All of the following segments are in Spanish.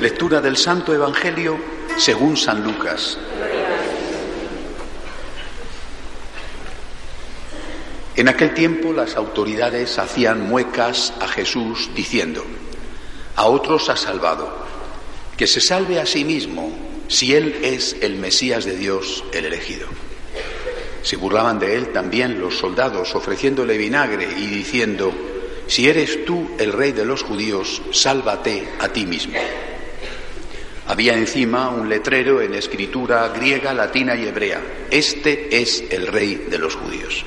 Lectura del Santo Evangelio según San Lucas. En aquel tiempo las autoridades hacían muecas a Jesús diciendo, a otros ha salvado, que se salve a sí mismo si él es el Mesías de Dios, el elegido. Se burlaban de él también los soldados ofreciéndole vinagre y diciendo, si eres tú el rey de los judíos, sálvate a ti mismo. Había encima un letrero en escritura griega, latina y hebrea. Este es el rey de los judíos.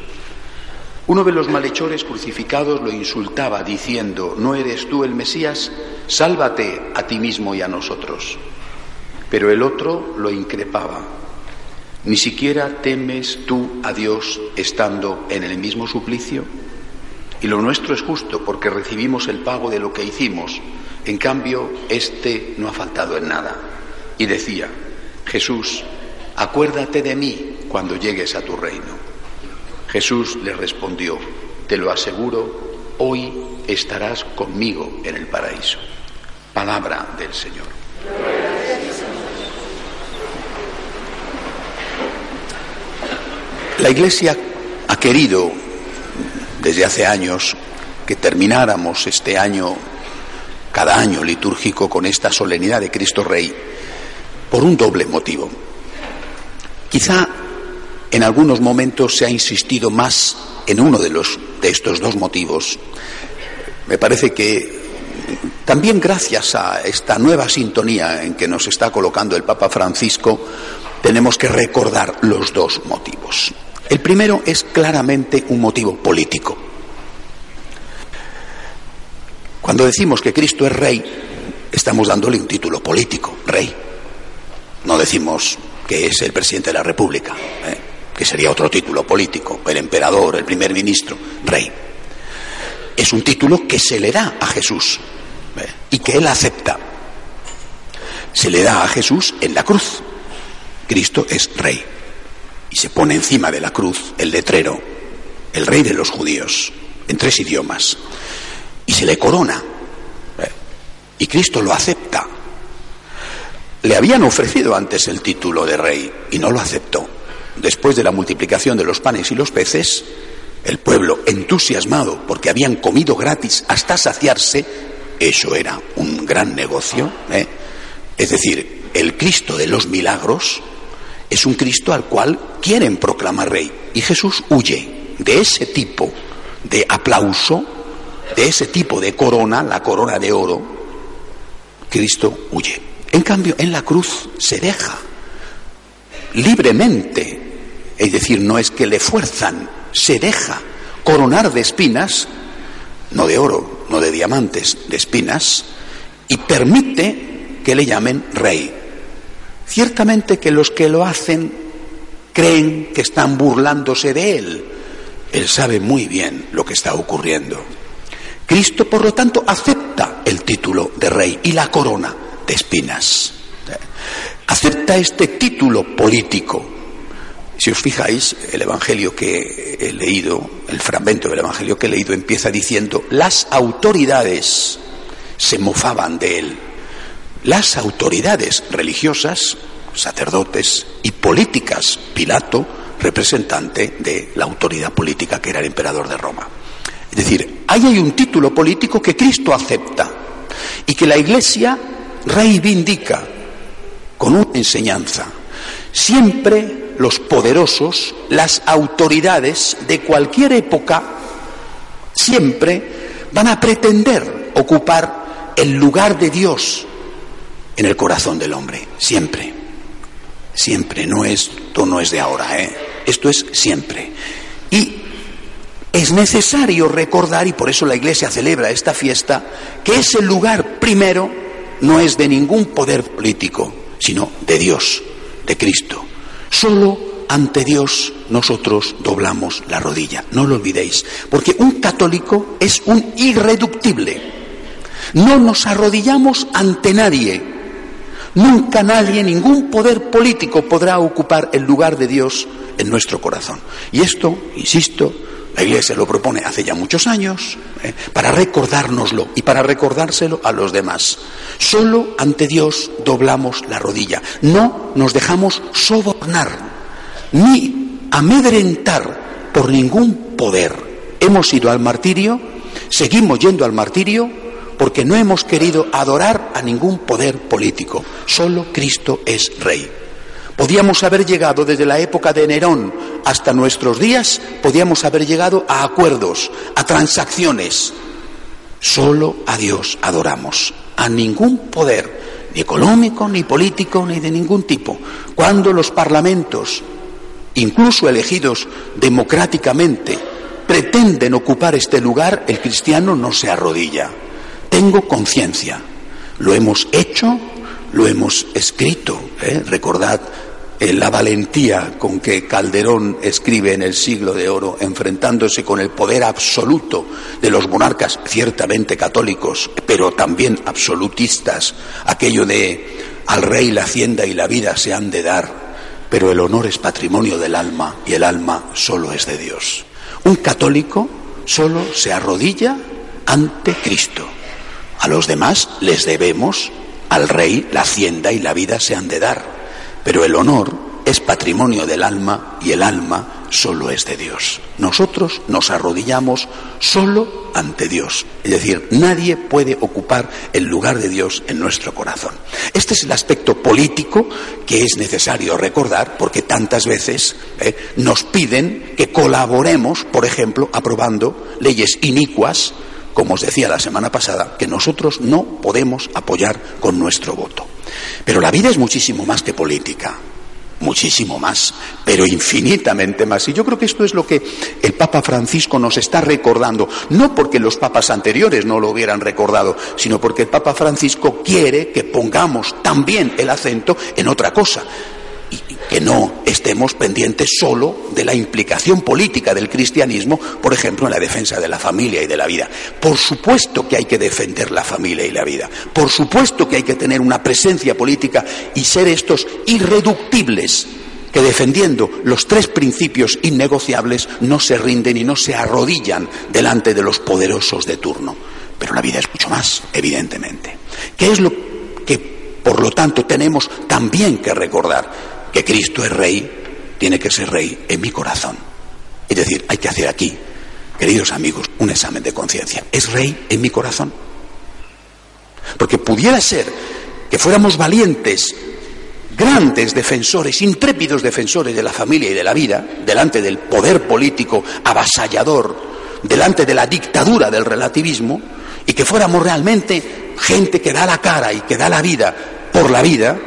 Uno de los malhechores crucificados lo insultaba diciendo, ¿no eres tú el Mesías? Sálvate a ti mismo y a nosotros. Pero el otro lo increpaba. ¿Ni siquiera temes tú a Dios estando en el mismo suplicio? Y lo nuestro es justo porque recibimos el pago de lo que hicimos en cambio, este no ha faltado en nada. Y decía, Jesús, acuérdate de mí cuando llegues a tu reino. Jesús le respondió, te lo aseguro, hoy estarás conmigo en el paraíso. Palabra del Señor. La Iglesia ha querido desde hace años que termináramos este año cada año litúrgico con esta solemnidad de Cristo Rey por un doble motivo. Quizá en algunos momentos se ha insistido más en uno de, los, de estos dos motivos. Me parece que también gracias a esta nueva sintonía en que nos está colocando el Papa Francisco, tenemos que recordar los dos motivos. El primero es claramente un motivo político. Cuando decimos que Cristo es rey, estamos dándole un título político, rey. No decimos que es el presidente de la República, ¿eh? que sería otro título político, el emperador, el primer ministro, rey. Es un título que se le da a Jesús ¿eh? y que él acepta. Se le da a Jesús en la cruz. Cristo es rey. Y se pone encima de la cruz el letrero, el rey de los judíos, en tres idiomas y se le corona. ¿Eh? Y Cristo lo acepta. Le habían ofrecido antes el título de rey y no lo aceptó. Después de la multiplicación de los panes y los peces, el pueblo, entusiasmado porque habían comido gratis hasta saciarse, eso era un gran negocio. ¿eh? Es decir, el Cristo de los milagros es un Cristo al cual quieren proclamar rey. Y Jesús huye de ese tipo de aplauso de ese tipo de corona, la corona de oro, Cristo huye. En cambio, en la cruz se deja libremente, es decir, no es que le fuerzan, se deja coronar de espinas, no de oro, no de diamantes, de espinas, y permite que le llamen rey. Ciertamente que los que lo hacen creen que están burlándose de él. Él sabe muy bien lo que está ocurriendo. Cristo, por lo tanto, acepta el título de rey y la corona de espinas. Acepta este título político. Si os fijáis, el Evangelio que he leído, el fragmento del Evangelio que he leído empieza diciendo, las autoridades se mofaban de él. Las autoridades religiosas, sacerdotes y políticas, Pilato, representante de la autoridad política que era el emperador de Roma. Es decir, ahí hay un título político que Cristo acepta y que la Iglesia reivindica con una enseñanza. Siempre los poderosos, las autoridades de cualquier época, siempre van a pretender ocupar el lugar de Dios en el corazón del hombre, siempre. Siempre, no esto no es de ahora, ¿eh? esto es siempre. Y es necesario recordar, y por eso la Iglesia celebra esta fiesta, que ese lugar primero no es de ningún poder político, sino de Dios, de Cristo. Solo ante Dios nosotros doblamos la rodilla, no lo olvidéis, porque un católico es un irreductible. No nos arrodillamos ante nadie, Nunca nadie, ningún poder político podrá ocupar el lugar de Dios en nuestro corazón. Y esto, insisto, la Iglesia lo propone hace ya muchos años ¿eh? para recordárnoslo y para recordárselo a los demás. Solo ante Dios doblamos la rodilla. No nos dejamos sobornar ni amedrentar por ningún poder. Hemos ido al martirio, seguimos yendo al martirio porque no hemos querido adorar a ningún poder político. Solo Cristo es Rey. Podíamos haber llegado desde la época de Nerón hasta nuestros días, podíamos haber llegado a acuerdos, a transacciones. Solo a Dios adoramos, a ningún poder, ni económico, ni político, ni de ningún tipo. Cuando los parlamentos, incluso elegidos democráticamente, pretenden ocupar este lugar, el cristiano no se arrodilla tengo conciencia. Lo hemos hecho, lo hemos escrito. ¿eh? Recordad la valentía con que Calderón escribe en el siglo de oro, enfrentándose con el poder absoluto de los monarcas, ciertamente católicos, pero también absolutistas, aquello de al rey la hacienda y la vida se han de dar, pero el honor es patrimonio del alma y el alma solo es de Dios. Un católico solo se arrodilla ante Cristo. A los demás les debemos, al rey, la hacienda y la vida se han de dar, pero el honor es patrimonio del alma y el alma solo es de Dios. Nosotros nos arrodillamos solo ante Dios. Es decir, nadie puede ocupar el lugar de Dios en nuestro corazón. Este es el aspecto político que es necesario recordar porque tantas veces eh, nos piden que colaboremos, por ejemplo, aprobando leyes inicuas como os decía la semana pasada, que nosotros no podemos apoyar con nuestro voto. Pero la vida es muchísimo más que política, muchísimo más, pero infinitamente más. Y yo creo que esto es lo que el Papa Francisco nos está recordando, no porque los papas anteriores no lo hubieran recordado, sino porque el Papa Francisco quiere que pongamos también el acento en otra cosa, que no estemos pendientes solo de la implicación política del cristianismo, por ejemplo, en la defensa de la familia y de la vida. Por supuesto que hay que defender la familia y la vida. Por supuesto que hay que tener una presencia política y ser estos irreductibles que defendiendo los tres principios innegociables no se rinden y no se arrodillan delante de los poderosos de turno. Pero la vida es mucho más, evidentemente. ¿Qué es lo que, por lo tanto, tenemos también que recordar? Que Cristo es rey, tiene que ser rey en mi corazón. Es decir, hay que hacer aquí, queridos amigos, un examen de conciencia. ¿Es rey en mi corazón? Porque pudiera ser que fuéramos valientes, grandes defensores, intrépidos defensores de la familia y de la vida, delante del poder político avasallador, delante de la dictadura del relativismo, y que fuéramos realmente gente que da la cara y que da la vida por la vida,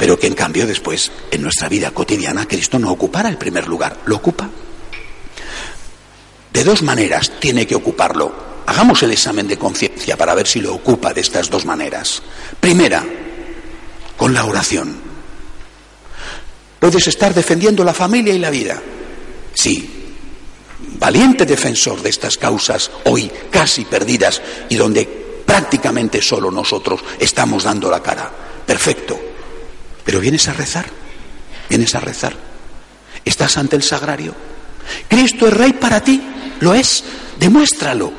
pero que en cambio después en nuestra vida cotidiana Cristo no ocupara el primer lugar, lo ocupa. De dos maneras tiene que ocuparlo. Hagamos el examen de conciencia para ver si lo ocupa de estas dos maneras. Primera, con la oración. Puedes estar defendiendo la familia y la vida. Sí, valiente defensor de estas causas hoy casi perdidas y donde prácticamente solo nosotros estamos dando la cara. Perfecto. Pero vienes a rezar, vienes a rezar. Estás ante el sagrario. Cristo es rey para ti, lo es, demuéstralo.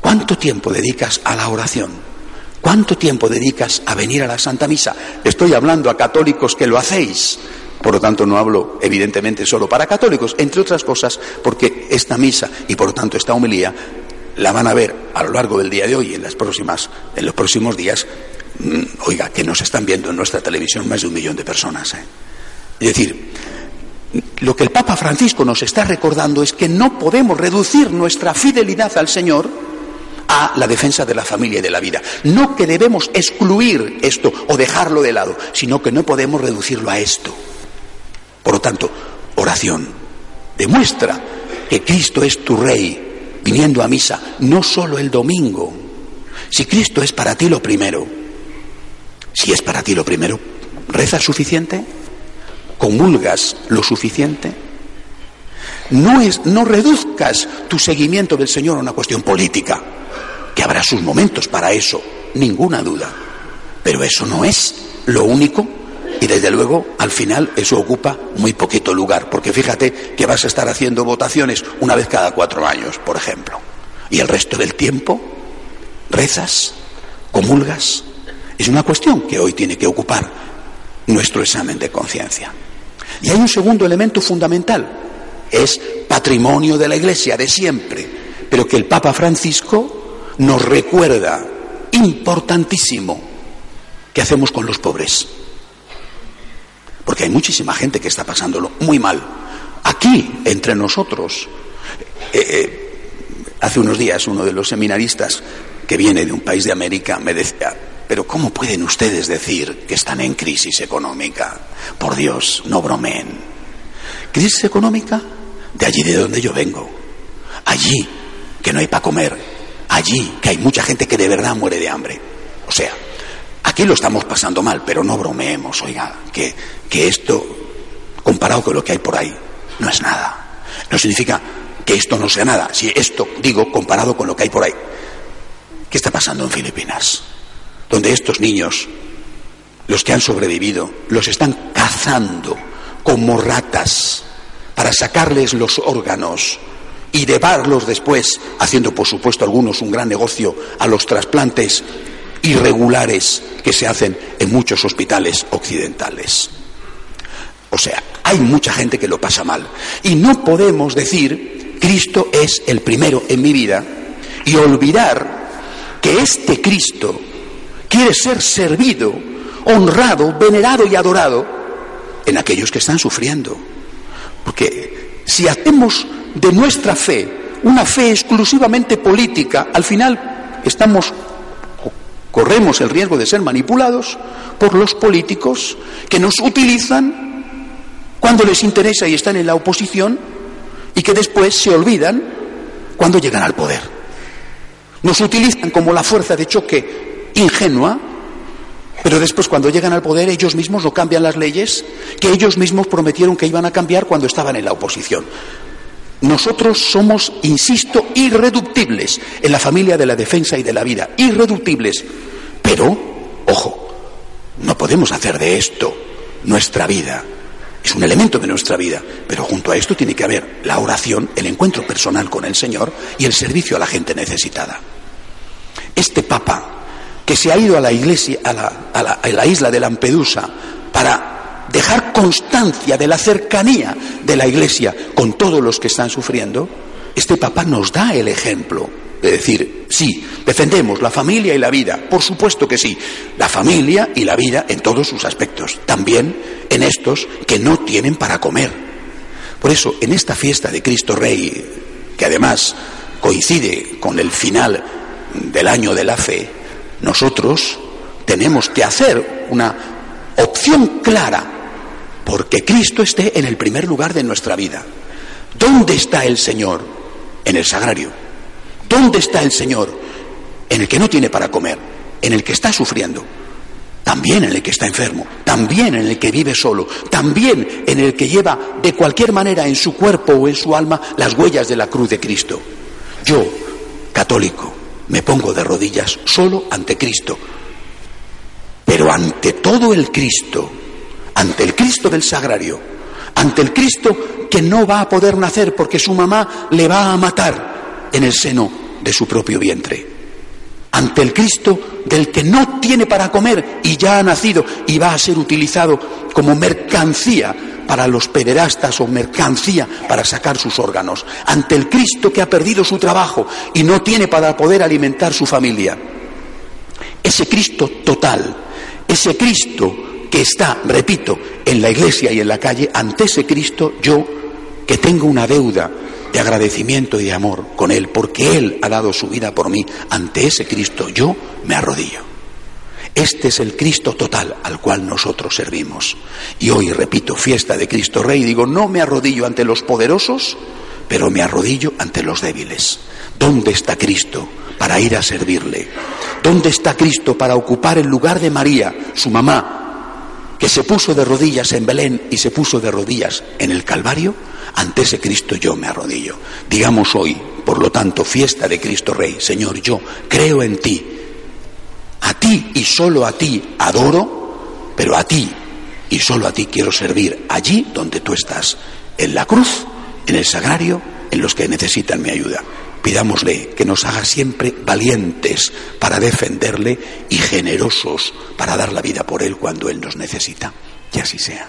¿Cuánto tiempo dedicas a la oración? ¿Cuánto tiempo dedicas a venir a la Santa Misa? Estoy hablando a católicos que lo hacéis, Por lo tanto, no hablo evidentemente solo para católicos, entre otras cosas, porque esta misa y por lo tanto esta homilía la van a ver a lo largo del día de hoy, en las próximas, en los próximos días, oiga, que nos están viendo en nuestra televisión más de un millón de personas. ¿eh? Es decir, lo que el Papa Francisco nos está recordando es que no podemos reducir nuestra fidelidad al Señor a la defensa de la familia y de la vida. No que debemos excluir esto o dejarlo de lado, sino que no podemos reducirlo a esto. Por lo tanto, oración. Demuestra que Cristo es tu Rey, viniendo a misa, no solo el domingo. Si Cristo es para ti lo primero, si es para ti lo primero, ¿rezas suficiente? ¿Comulgas lo suficiente? No, es, no reduzcas tu seguimiento del Señor a una cuestión política, que habrá sus momentos para eso, ninguna duda. Pero eso no es lo único y desde luego, al final, eso ocupa muy poquito lugar, porque fíjate que vas a estar haciendo votaciones una vez cada cuatro años, por ejemplo. Y el resto del tiempo, rezas, comulgas. Es una cuestión que hoy tiene que ocupar nuestro examen de conciencia. Y hay un segundo elemento fundamental, es patrimonio de la Iglesia de siempre, pero que el Papa Francisco nos recuerda, importantísimo, ¿qué hacemos con los pobres? porque hay muchísima gente que está pasándolo muy mal. Aquí, entre nosotros, eh, eh, hace unos días uno de los seminaristas que viene de un país de América me decía, pero ¿cómo pueden ustedes decir que están en crisis económica? Por Dios, no bromen. ¿Crisis económica? De allí de donde yo vengo. Allí, que no hay para comer. Allí, que hay mucha gente que de verdad muere de hambre. O sea, Aquí lo estamos pasando mal, pero no bromeemos, oiga, que, que esto, comparado con lo que hay por ahí, no es nada. No significa que esto no sea nada, si esto, digo, comparado con lo que hay por ahí. ¿Qué está pasando en Filipinas? Donde estos niños, los que han sobrevivido, los están cazando como ratas para sacarles los órganos y llevarlos después, haciendo por supuesto algunos un gran negocio a los trasplantes irregulares que se hacen en muchos hospitales occidentales. O sea, hay mucha gente que lo pasa mal. Y no podemos decir, Cristo es el primero en mi vida, y olvidar que este Cristo quiere ser servido, honrado, venerado y adorado en aquellos que están sufriendo. Porque si hacemos de nuestra fe una fe exclusivamente política, al final estamos corremos el riesgo de ser manipulados por los políticos que nos utilizan cuando les interesa y están en la oposición y que después se olvidan cuando llegan al poder. Nos utilizan como la fuerza de choque ingenua, pero después cuando llegan al poder ellos mismos no cambian las leyes que ellos mismos prometieron que iban a cambiar cuando estaban en la oposición. Nosotros somos, insisto, irreductibles en la familia de la defensa y de la vida, irreductibles. Pero, ojo, no podemos hacer de esto nuestra vida. Es un elemento de nuestra vida, pero junto a esto tiene que haber la oración, el encuentro personal con el Señor y el servicio a la gente necesitada. Este Papa, que se ha ido a la iglesia, a la, a la isla de Lampedusa, para dejar constancia de la cercanía de la Iglesia con todos los que están sufriendo, este Papa nos da el ejemplo de decir, sí, defendemos la familia y la vida, por supuesto que sí, la familia y la vida en todos sus aspectos, también en estos que no tienen para comer. Por eso, en esta fiesta de Cristo Rey, que además coincide con el final del año de la fe, nosotros tenemos que hacer una opción clara porque Cristo esté en el primer lugar de nuestra vida. ¿Dónde está el Señor? En el sagrario. ¿Dónde está el Señor? En el que no tiene para comer, en el que está sufriendo, también en el que está enfermo, también en el que vive solo, también en el que lleva de cualquier manera en su cuerpo o en su alma las huellas de la cruz de Cristo. Yo, católico, me pongo de rodillas solo ante Cristo, pero ante todo el Cristo ante el Cristo del sagrario, ante el Cristo que no va a poder nacer porque su mamá le va a matar en el seno de su propio vientre, ante el Cristo del que no tiene para comer y ya ha nacido y va a ser utilizado como mercancía para los pederastas o mercancía para sacar sus órganos, ante el Cristo que ha perdido su trabajo y no tiene para poder alimentar su familia. Ese Cristo total, ese Cristo que está, repito, en la iglesia y en la calle, ante ese Cristo yo, que tengo una deuda de agradecimiento y de amor con Él, porque Él ha dado su vida por mí, ante ese Cristo yo me arrodillo. Este es el Cristo total al cual nosotros servimos. Y hoy, repito, fiesta de Cristo Rey, digo, no me arrodillo ante los poderosos, pero me arrodillo ante los débiles. ¿Dónde está Cristo para ir a servirle? ¿Dónde está Cristo para ocupar el lugar de María, su mamá, que se puso de rodillas en Belén y se puso de rodillas en el Calvario? Ante ese Cristo yo me arrodillo. Digamos hoy, por lo tanto, fiesta de Cristo Rey, Señor, yo creo en ti a ti y solo a ti adoro, pero a ti y solo a ti quiero servir allí donde tú estás, en la cruz, en el sagrario, en los que necesitan mi ayuda. Pidámosle que nos haga siempre valientes para defenderle y generosos para dar la vida por él cuando él nos necesita. Y así sea.